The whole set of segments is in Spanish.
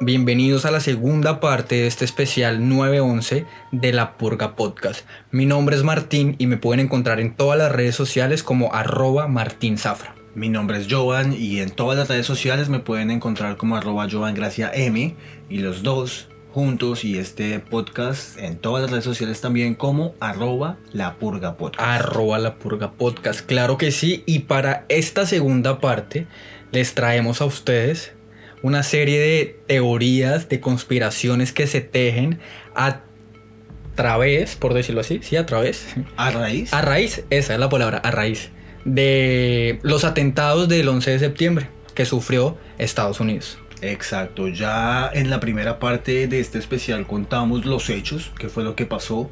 Bienvenidos a la segunda parte de este especial 911 de La Purga Podcast. Mi nombre es Martín y me pueden encontrar en todas las redes sociales como arroba Martín Zafra. Mi nombre es Jovan y en todas las redes sociales me pueden encontrar como arroba Jovan Gracia M y los dos juntos y este podcast en todas las redes sociales también como arroba La Purga Podcast. Arroba La Purga Podcast, claro que sí. Y para esta segunda parte les traemos a ustedes una serie de teorías, de conspiraciones que se tejen a través, por decirlo así, sí, a través. ¿A raíz? A raíz, esa es la palabra, a raíz de los atentados del 11 de septiembre que sufrió Estados Unidos. Exacto, ya en la primera parte de este especial contamos los hechos, qué fue lo que pasó,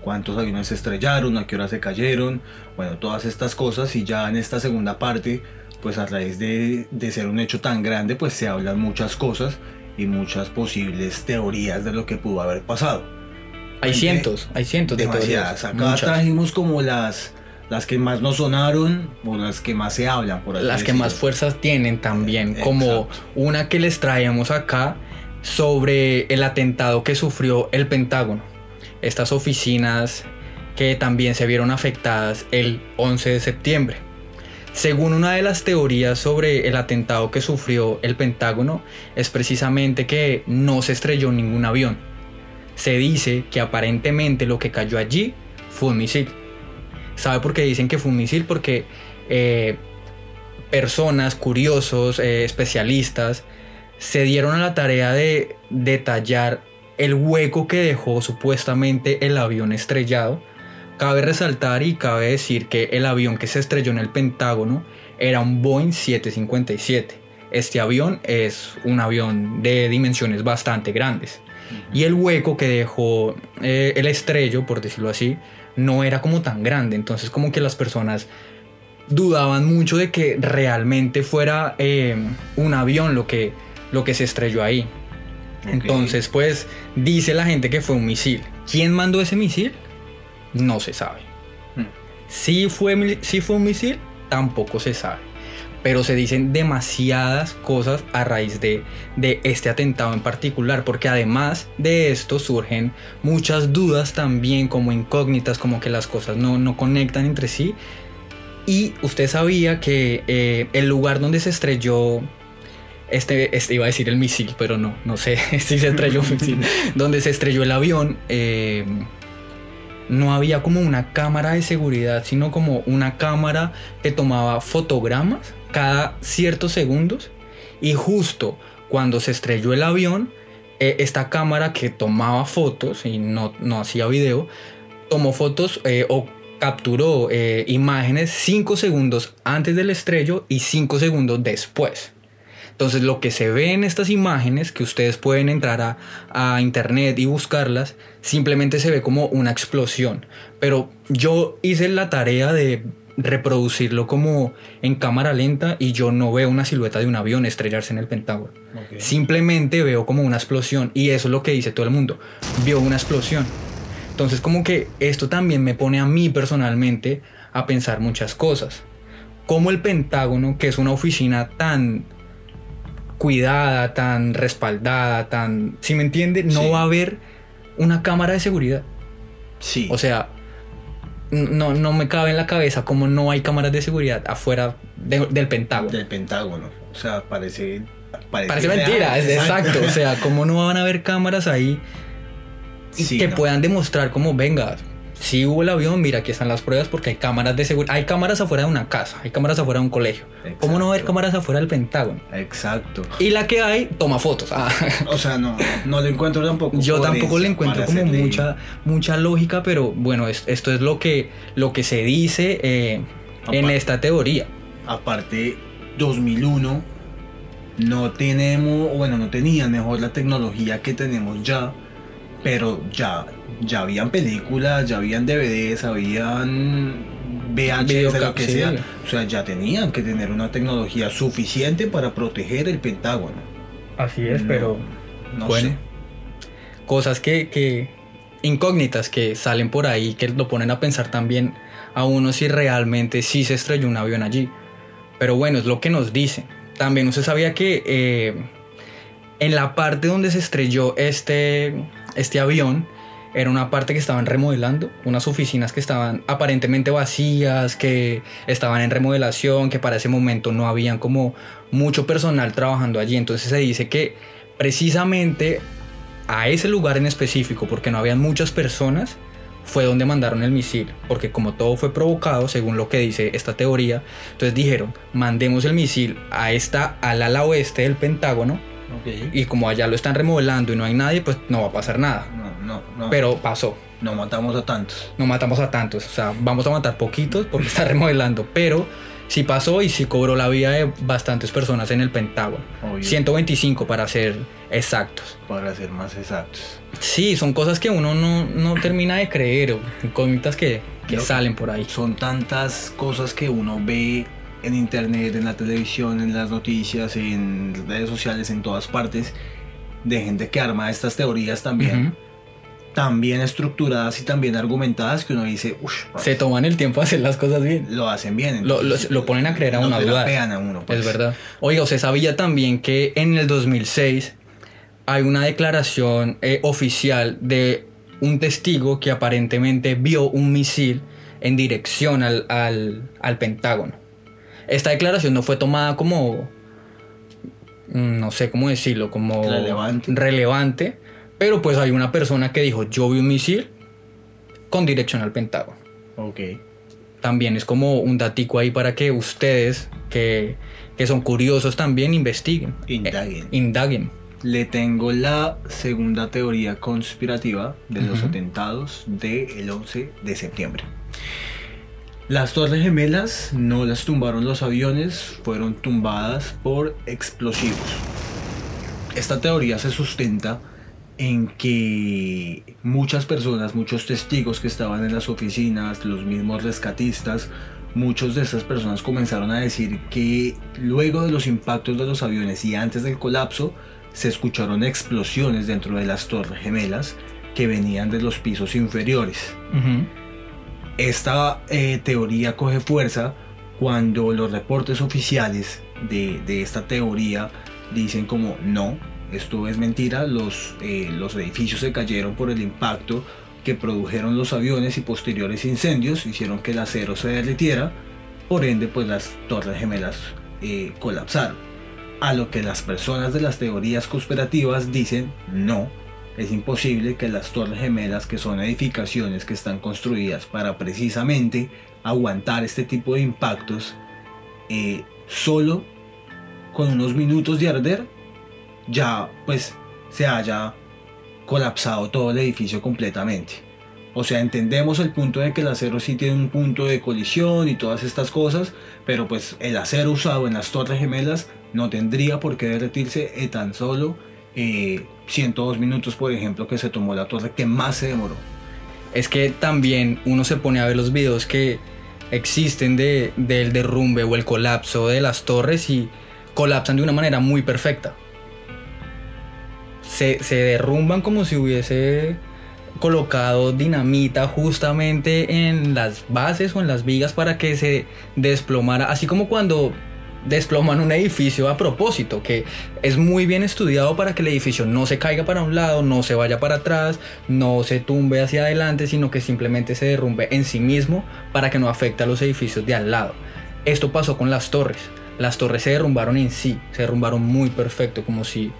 cuántos aviones se estrellaron, a qué hora se cayeron, bueno, todas estas cosas y ya en esta segunda parte pues a raíz de, ser un hecho tan grande, pues se hablan muchas cosas y muchas posibles teorías de lo que pudo haber pasado. Hay cientos, hay cientos de teorías. Acá trajimos como las, las que más nos sonaron o las que más se hablan, por Las que más fuerzas tienen también, como una que les traemos acá sobre el atentado que sufrió el Pentágono. Estas oficinas que también se vieron afectadas el 11 de septiembre. Según una de las teorías sobre el atentado que sufrió el Pentágono, es precisamente que no se estrelló ningún avión. Se dice que aparentemente lo que cayó allí fue un misil. ¿Sabe por qué dicen que fue un misil? Porque eh, personas, curiosos, eh, especialistas, se dieron a la tarea de detallar el hueco que dejó supuestamente el avión estrellado Cabe resaltar y cabe decir que el avión que se estrelló en el Pentágono era un Boeing 757. Este avión es un avión de dimensiones bastante grandes. Y el hueco que dejó eh, el estrello, por decirlo así, no era como tan grande. Entonces como que las personas dudaban mucho de que realmente fuera eh, un avión lo que, lo que se estrelló ahí. Entonces pues dice la gente que fue un misil. ¿Quién mandó ese misil? No se sabe. Hmm. Si, fue, si fue un misil, tampoco se sabe. Pero se dicen demasiadas cosas a raíz de, de este atentado en particular, porque además de esto surgen muchas dudas también como incógnitas, como que las cosas no, no conectan entre sí. Y usted sabía que eh, el lugar donde se estrelló este, este, iba a decir el misil, pero no, no sé si se estrelló un misil. donde se estrelló el avión, eh, no había como una cámara de seguridad, sino como una cámara que tomaba fotogramas cada ciertos segundos y justo cuando se estrelló el avión, eh, esta cámara que tomaba fotos y no, no hacía video, tomó fotos eh, o capturó eh, imágenes 5 segundos antes del estrello y 5 segundos después. Entonces lo que se ve en estas imágenes, que ustedes pueden entrar a, internet y buscarlas, simplemente se ve como una explosión. Pero yo hice la tarea de reproducirlo como en cámara lenta y yo no veo una silueta de un avión estrellarse en el Pentágono. Simplemente veo como una explosión y eso es lo que dice todo el mundo. Vio una explosión. Entonces como que esto también me pone a mí personalmente a pensar muchas cosas. Como el Pentágono, que es una oficina tan cuidada, tan respaldada, tan... Si me entiende, no va a haber una cámara de seguridad. Sí. O sea, no, no me cabe en la cabeza como no hay cámaras de seguridad afuera del Pentágono. Del Pentágono. O sea, parece... Parece, mentira, exacto. O sea, como no van a haber cámaras ahí que puedan demostrar como, venga, si hubo el avión, mira, aquí están las pruebas porque hay cámaras de seguridad. Hay cámaras afuera de una casa, hay cámaras afuera de un colegio. ¿Cómo no va a haber cámaras afuera del Pentágono? Exacto. Y la que hay, toma fotos. Ah. O sea, no, no le encuentro tampoco. Yo tampoco le encuentro como mucha, mucha lógica, pero bueno, esto es lo que, lo que se dice eh, en esta teoría. Aparte, 2001 no tenemos, bueno, no tenían mejor la tecnología que tenemos ya pero ya, ya habían películas, ya habían DVDs, habían VHS, lo que sea. O sea, ya tenían que tener una tecnología suficiente para proteger el Pentágono. Así es, pero no bueno, sé. Cosas que, que incógnitas que salen por ahí que lo ponen a pensar también a uno si realmente sí se estrelló un avión allí. Pero bueno, es lo que nos dicen. También usted sabía que eh, En la parte donde se estrelló este, este avión, era una parte que estaban remodelando, unas oficinas que estaban aparentemente vacías, que estaban en remodelación, que para ese momento no habían como mucho personal trabajando allí. Entonces se dice que precisamente a ese lugar en específico, porque no habían muchas personas, fue donde mandaron el misil, porque como todo fue provocado, según lo que dice esta teoría, entonces dijeron, mandemos el misil a esta, al ala oeste del Pentágono, y como allá lo están remodelando y no hay nadie, pues no va a pasar nada. No, no, Pero pasó. No matamos a tantos. No matamos a tantos, o sea, vamos a matar poquitos porque está remodelando, pero sí pasó y sí cobró la vida de bastantes personas en el Pentágono. 125 para ser exactos. Para ser más exactos. Sí, son cosas que uno no, no termina de creer, cositas que, que salen por ahí. Son tantas cosas que uno ve en internet, en la televisión, en las noticias, en redes sociales, en todas partes, de gente que arma estas teorías también. También estructuradas y también argumentadas que uno dice, se toman el tiempo a hacer las cosas bien. Lo hacen bien. lo, lo, ponen a creer a una duda. A uno, pues. Es verdad. Oiga, se sabía también que en el 2006 hay una declaración eh, oficial de un testigo que aparentemente vio un misil en dirección al, al, al Pentágono. Esta declaración no fue tomada como, mm, no sé cómo decirlo, como relevante. relevante, pero pues hay una persona que dijo, yo vi un misil con dirección al Pentágono. Ok. También es como un datico ahí para que ustedes, que, son curiosos también, investiguen. Indaguen. Eh, indaguen. Le tengo la segunda teoría conspirativa de los atentados del 11 de septiembre. Las Torres Gemelas no las tumbaron los aviones, fueron tumbadas por explosivos. Esta teoría se sustenta en que muchas personas, muchos testigos que estaban en las oficinas, los mismos rescatistas, muchos de esas personas comenzaron a decir que luego de los impactos de los aviones y antes del colapso, se escucharon explosiones dentro de las torres gemelas que venían de los pisos inferiores. Esta eh, teoría coge fuerza cuando los reportes oficiales de, esta teoría dicen como no, esto es mentira, los, eh, los edificios se cayeron por el impacto que produjeron los aviones y posteriores incendios, hicieron que el acero se derritiera, por ende pues las torres gemelas eh, colapsaron. A lo que las personas de las teorías conspirativas dicen no, es imposible que las torres gemelas, que son edificaciones que están construidas para precisamente aguantar este tipo de impactos, eh, solo con unos minutos de arder, ya pues se haya colapsado todo el edificio completamente. O sea, entendemos el punto de que el acero sí tiene un punto de colisión y todas estas cosas, pero pues el acero usado en las torres gemelas no tendría por qué derretirse tan solo 102 eh, minutos, por ejemplo, que se tomó la torre, que más se demoró. Es que también uno se pone a ver los videos que existen de, del derrumbe o el colapso de las torres y colapsan de una manera muy perfecta. Se, derrumban como si hubiese colocado dinamita justamente en las bases o en las vigas para que se desplomara, así como cuando desploman un edificio a propósito, que es muy bien estudiado para que el edificio no se caiga para un lado, no se vaya para atrás, no se tumbe hacia adelante, sino que simplemente se derrumbe en sí mismo para que no afecte a los edificios de al lado. Esto pasó con las torres. Las torres se derrumbaron en sí, se derrumbaron muy perfecto, como si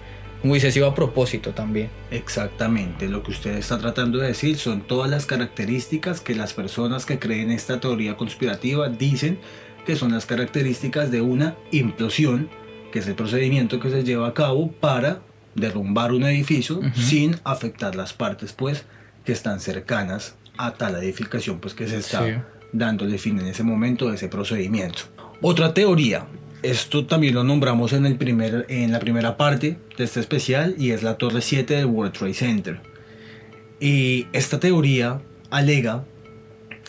hubiese sido a propósito también. Exactamente, lo que usted está tratando de decir son todas las características que las personas que creen esta teoría conspirativa dicen que son las características de una implosión, que es el procedimiento que se lleva a cabo para derrumbar un edificio sin afectar las partes pues que están cercanas a tal edificación pues que se está dando dándole fin en ese momento de ese procedimiento. Otra teoría, esto también lo nombramos en, el primer, en la primera parte de este especial y es la Torre 7 del World Trade Center. Y esta teoría alega,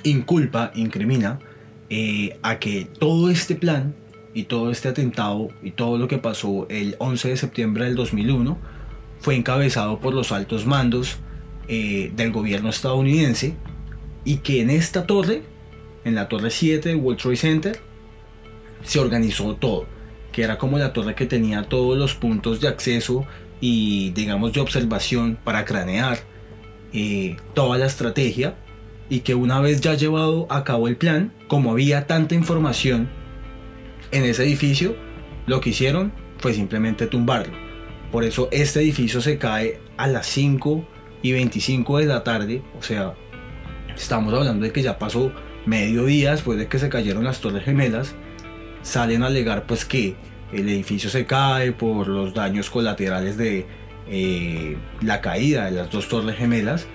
inculpa, incrimina eh, a que todo este plan y todo este atentado y todo lo que pasó el 11 de septiembre del 2001 fue encabezado por los altos mandos eh, del gobierno estadounidense y que en esta torre, en la torre 7 del World Trade Center, se organizó todo, que era como la torre que tenía todos los puntos de acceso y digamos de observación para cranear eh, toda la estrategia y que una vez ya llevado a cabo el plan, como había tanta información en ese edificio, lo que hicieron fue simplemente tumbarlo. Por eso este edificio se cae a las 5 y 25 de la tarde, o sea, estamos hablando de que ya pasó medio día después de que se cayeron las torres gemelas, salen a alegar pues que el edificio se cae por los daños colaterales de eh, la caída de las dos torres gemelas,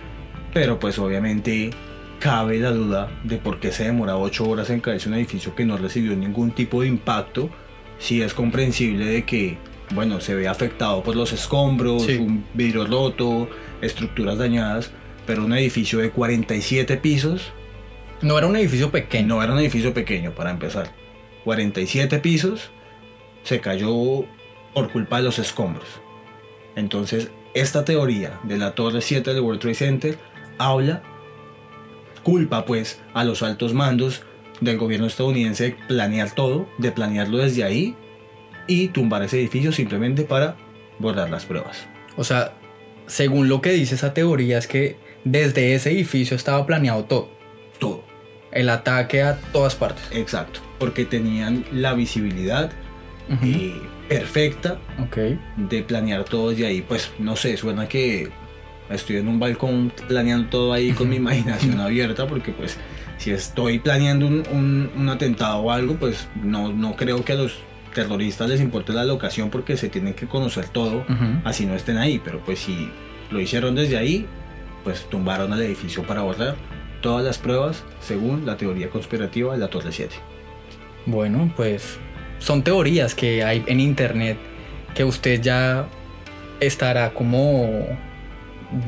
pero pues obviamente cabe la duda de por qué se demora 8 horas en caerse un edificio que no recibió ningún tipo de impacto, si es comprensible de que bueno, se ve afectado por los escombros, un vidrio roto, estructuras dañadas, pero un edificio de 47 pisos. No era un edificio pequeño. No era un edificio pequeño, para empezar. 47 pisos, se cayó por culpa de los escombros. Entonces, esta teoría de la Torre 7 del World Trade Center habla, culpa pues a los altos mandos del gobierno estadounidense de planear todo, de planearlo desde ahí y tumbar ese edificio simplemente para borrar las pruebas. O sea, según lo que dice esa teoría es que desde ese edificio estaba planeado todo. Todo. El ataque a todas partes. Exacto, porque tenían la visibilidad eh, perfecta okay. de planear todo desde ahí. Pues no sé, suena que estoy en un balcón planeando todo ahí con mi imaginación abierta, porque pues si estoy planeando un, un, atentado o algo, pues no, no creo que a los terroristas les importe la locación porque se tienen que conocer todo, así no estén ahí, pero pues si lo hicieron desde ahí, pues tumbaron el edificio para borrar todas las pruebas según la teoría conspirativa de la Torre 7. Bueno, pues son teorías que hay en internet que usted ya estará como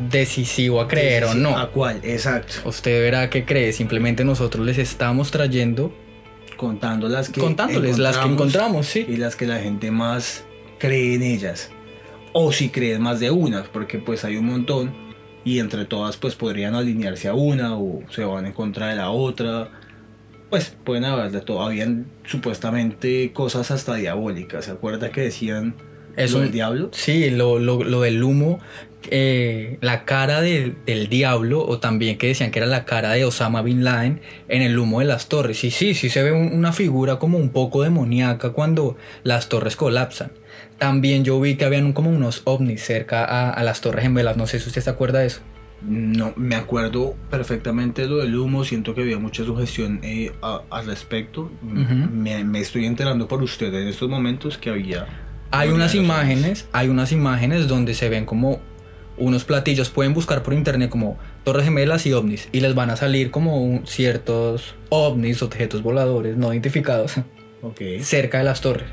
decisivo a creer o no. ¿A cuál? Exacto. Usted verá que cree, simplemente nosotros les estamos trayendo contando las que contándoles las que encontramos, sí. Y las que la gente más cree en ellas. O si creen más de unas, porque pues hay un montón y entre todas pues podrían alinearse a una o se van en contra de la otra. Pues pueden haber de todo. Habían supuestamente cosas hasta diabólicas. ¿Se acuerda que decían ¿Eso, del diablo? Sí, lo, lo, lo del humo eh, la cara del diablo o también que decían que era la cara de Osama Bin Laden en el humo de las torres. Y sí, sí se ve una figura como un poco demoníaca cuando las torres colapsan. También yo vi que habían como unos ovnis cerca a, las torres gemelas. No sé si usted se acuerda de eso. No, me acuerdo perfectamente de lo del humo, siento que había mucha sugestión eh, al respecto. me, me, estoy enterando por usted en estos momentos que había... Hay unas imágenes, hay unas imágenes donde se ven como unos platillos. Pueden buscar por internet como torres gemelas y ovnis y les van a salir como ciertos ovnis, objetos voladores no identificados cerca de las torres.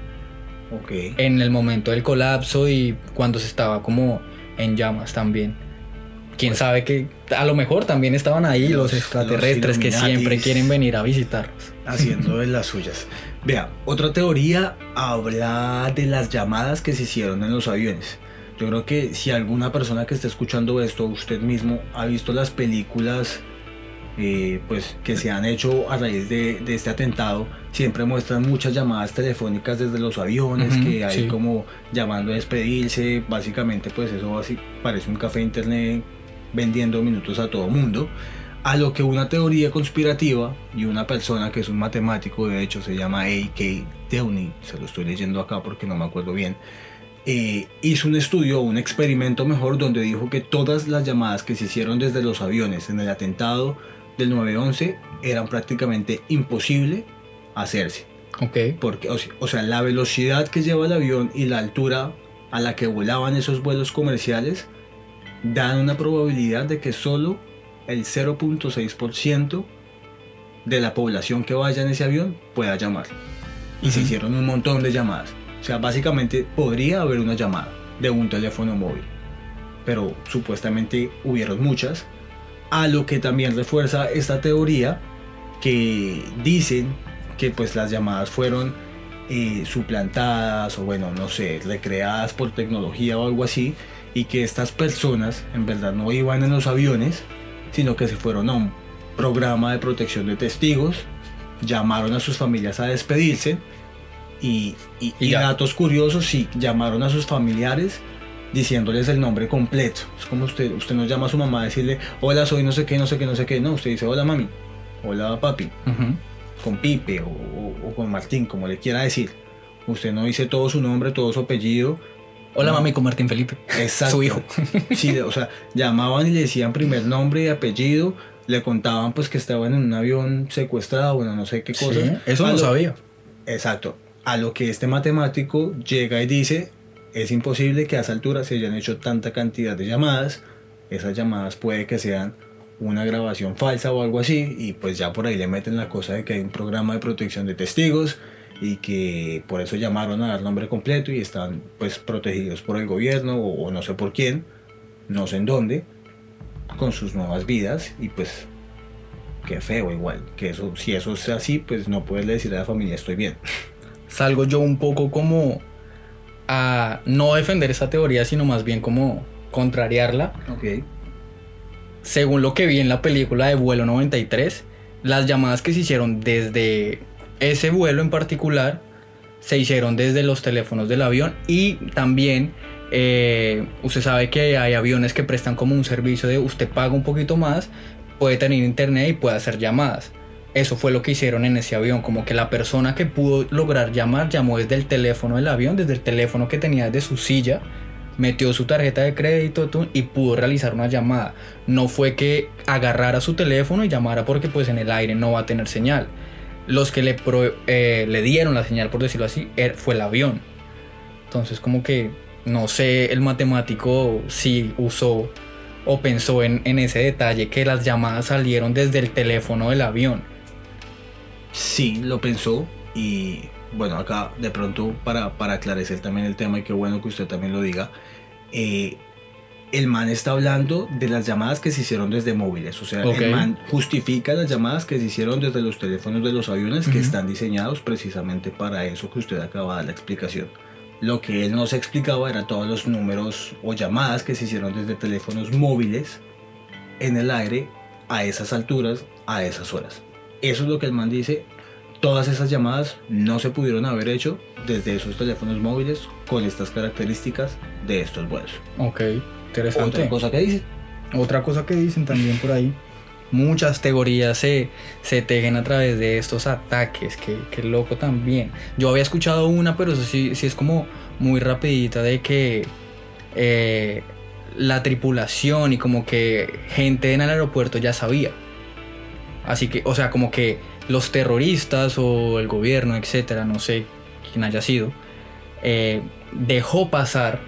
Okay. En el momento del colapso y cuando se estaba como en llamas también. Quién pues sabe que a lo mejor también estaban ahí los, extraterrestres que siempre quieren venir a visitarnos. Haciendo de las suyas. Vea, otra teoría habla de las llamadas que se hicieron en los aviones. Yo creo que si alguna persona que esté escuchando esto, usted mismo ha visto las películas eh, pues, que se han hecho a raíz de, este atentado, siempre muestran muchas llamadas telefónicas desde los aviones, que hay como llamando a despedirse, básicamente pues eso así, parece un café internet vendiendo minutos a todo mundo. A lo que una teoría conspirativa y una persona que es un matemático, de hecho se llama A.K. Downey, se lo estoy leyendo acá porque no me acuerdo bien, eh, hizo un estudio, un experimento mejor, donde dijo que todas las llamadas que se hicieron desde los aviones en el atentado del 9-11 eran prácticamente imposible hacerse. Ok. Porque, o sea, la velocidad que lleva el avión y la altura a la que volaban esos vuelos comerciales dan una probabilidad de que solo el 0.6% de la población que vaya en ese avión pueda llamar. Y se hicieron un montón de llamadas. O sea, básicamente podría haber una llamada de un teléfono móvil, pero supuestamente hubieron muchas, a lo que también refuerza esta teoría que dicen que pues las llamadas fueron eh, suplantadas o bueno, no sé, recreadas por tecnología o algo así, y que estas personas en verdad no iban en los aviones, sino que se fueron a un programa de protección de testigos, llamaron a sus familias a despedirse, y, datos curiosos, sí, llamaron a sus familiares diciéndoles el nombre completo. Es como usted, usted nos llama a su mamá a decirle, hola, soy no sé qué, no sé qué, no sé qué. No, usted dice, hola mami, hola papi, con Pipe o, con Martín, como le quiera decir. Usted no dice todo su nombre, todo su apellido. Hola mami con Martín Felipe. Exacto. Su hijo. Sí, o sea, llamaban y le decían primer nombre y apellido, le contaban pues que estaban en un avión secuestrado, bueno, no sé qué cosa. Sí, eso no sabía. Exacto. A lo que este matemático llega y dice, es imposible que a esa altura se hayan hecho tanta cantidad de llamadas. Esas llamadas puede que sean una grabación falsa o algo así y pues ya por ahí le meten la cosa de que hay un programa de protección de testigos y que por eso llamaron a dar nombre completo y están pues protegidos por el gobierno o, no sé por quién, no sé en dónde, con sus nuevas vidas y pues qué feo igual, que eso si eso es así pues no puedes decir a la familia estoy bien. Salgo yo un poco como a no defender esa teoría, sino más bien como contrariarla. Ok. Según lo que vi en la película de Vuelo 93, las llamadas que se hicieron desde ese vuelo en particular se hicieron desde los teléfonos del avión y también eh, usted sabe que hay aviones que prestan como un servicio de usted paga un poquito más, puede tener internet y puede hacer llamadas. Eso fue lo que hicieron en ese avión, como que la persona que pudo lograr llamar llamó desde el teléfono del avión, desde el teléfono que tenía desde su silla, metió su tarjeta de crédito y pudo realizar una llamada. No fue que agarrara su teléfono y llamara porque pues en el aire no va a tener señal. Los que le, eh, le dieron la señal, por decirlo así, er, fue el avión. Entonces como que no sé el matemático si usó o pensó en, ese detalle que las llamadas salieron desde el teléfono del avión sí lo pensó y bueno, acá de pronto para, para aclarecer también el tema y qué bueno que usted también lo diga, eh, el man está hablando de las llamadas que se hicieron desde móviles, o sea, el man justifica las llamadas que se hicieron desde los teléfonos de los aviones que están diseñados precisamente para eso que usted acaba de dar la explicación. Lo que él nos explicaba era todos los números o llamadas que se hicieron desde teléfonos móviles en el aire a esas alturas, a esas horas. Eso es lo que el man dice. Todas esas llamadas no se pudieron haber hecho desde esos teléfonos móviles con estas características de estos vuelos. Ok, interesante. Otra cosa que dicen. Otra cosa que dicen también por ahí. Muchas teorías se, se tejen a través de estos ataques, que, que, loco también. Yo había escuchado una, pero eso sí, sí es como muy rapidita de que eh, la tripulación y como que gente en el aeropuerto ya sabía. Así que, o sea, como que los terroristas o el gobierno, etcétera, no sé quién haya sido, eh, dejó pasar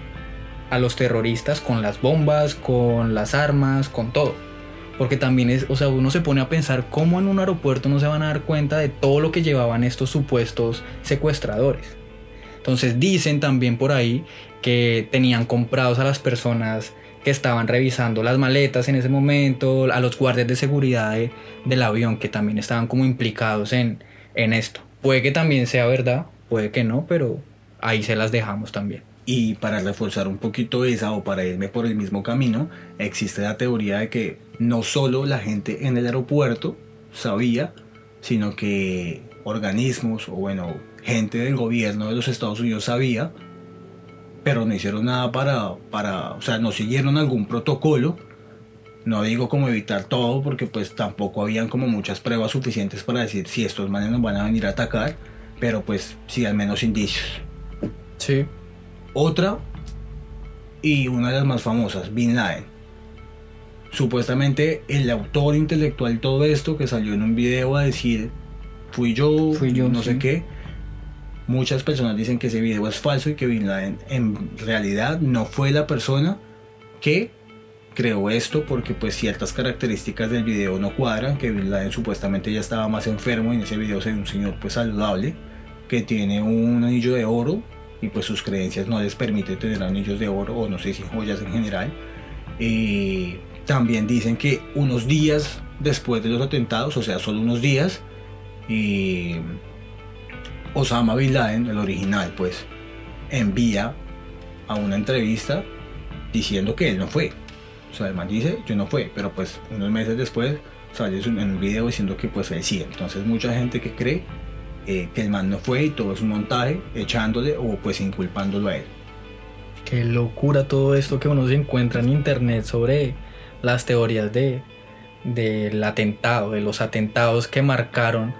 a los terroristas con las bombas, con las armas, con todo. Porque también es, o sea, uno se pone a pensar cómo en un aeropuerto no se van a dar cuenta de todo lo que llevaban estos supuestos secuestradores. Entonces dicen también por ahí que tenían comprados a las personas que estaban revisando las maletas en ese momento, a los guardias de seguridad del avión que también estaban como implicados en, en esto. Puede que también sea verdad, puede que no, pero ahí se las dejamos también. Y para reforzar un poquito esa o para irme por el mismo camino, existe la teoría de que no solo la gente en el aeropuerto sabía, sino que organismos o bueno, gente del gobierno de los Estados Unidos sabía pero no hicieron nada para, para, o sea, no siguieron algún protocolo. No digo como evitar todo, porque pues tampoco habían como muchas pruebas suficientes para decir si estos manes nos van a venir a atacar, pero pues sí al menos indicios. Sí. Otra, y una de las más famosas, Bin Laden. Supuestamente el autor intelectual de todo esto que salió en un video a decir, fui yo, fui yo no sé qué Muchas personas dicen que ese video es falso y que Bin Laden en realidad no fue la persona que creó esto porque pues ciertas características del video no cuadran, que Bin Laden supuestamente ya estaba más enfermo y en ese video se ve un señor pues saludable que tiene un anillo de oro y pues sus creencias no les permite tener anillos de oro o no sé si joyas en general. y también dicen que unos días después de los atentados, o sea, solo unos días, y Osama Bin Laden, el original, pues, envía a una entrevista diciendo que él no fue. O sea, el man dice, yo no fue, pero pues unos meses después sale en un video diciendo que pues él sí. Entonces mucha gente que cree eh, que el man no fue y todo es un montaje, echándole o pues inculpándolo a él. Qué locura todo esto que uno se encuentra en internet sobre las teorías de del atentado, de los atentados que marcaron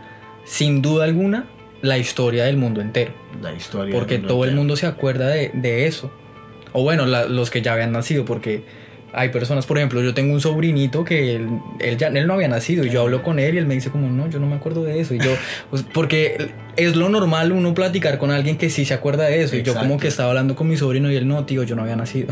sin duda alguna la historia del mundo entero. La historia. Porque todo el mundo se acuerda de, de eso. O bueno, los que ya habían nacido, porque hay personas, por ejemplo, yo tengo un sobrinito que él, ya él no había nacido y yo hablo con él y él me dice como, no, yo no me acuerdo de eso. Y yo, pues, porque es lo normal uno platicar con alguien que sí se acuerda de eso. Y yo como que estaba hablando con mi sobrino y él no, tío, yo no había nacido.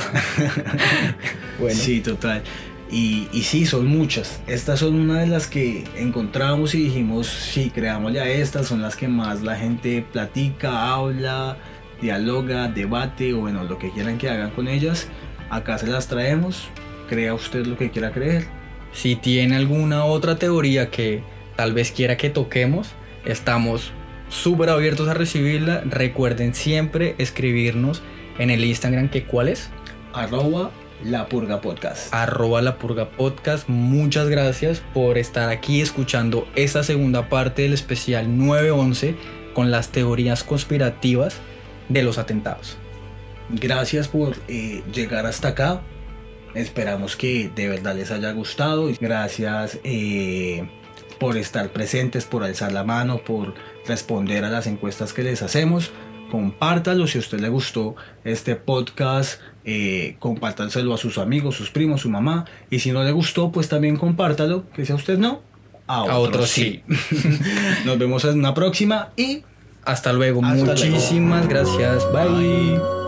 bueno. Sí, total. Y, y, sí, son muchas. Estas son una de las que encontramos y dijimos, sí, creamos ya estas, son las que más la gente platica, habla, dialoga, debate o bueno, lo que quieran que hagan con ellas. Acá se las traemos, crea usted lo que quiera creer. Si tiene alguna otra teoría que tal vez quiera que toquemos, estamos súper abiertos a recibirla. Recuerden siempre escribirnos en el Instagram que cuál es. Arroba la Purga Podcast. Arroba La Purga Podcast. Muchas gracias por estar aquí escuchando esta segunda parte del especial 911 con las teorías conspirativas de los atentados. Gracias por eh, llegar hasta acá. Esperamos que de verdad les haya gustado. Gracias eh, por estar presentes, por alzar la mano, por responder a las encuestas que les hacemos. Compártalo si a usted le gustó este podcast. Eh, compártanselo a sus amigos, sus primos, su mamá. Y si no le gustó, pues también compártalo. Que si a usted no, a, otro sí. Nos vemos en una próxima y hasta luego. Muchísimas gracias. Bye.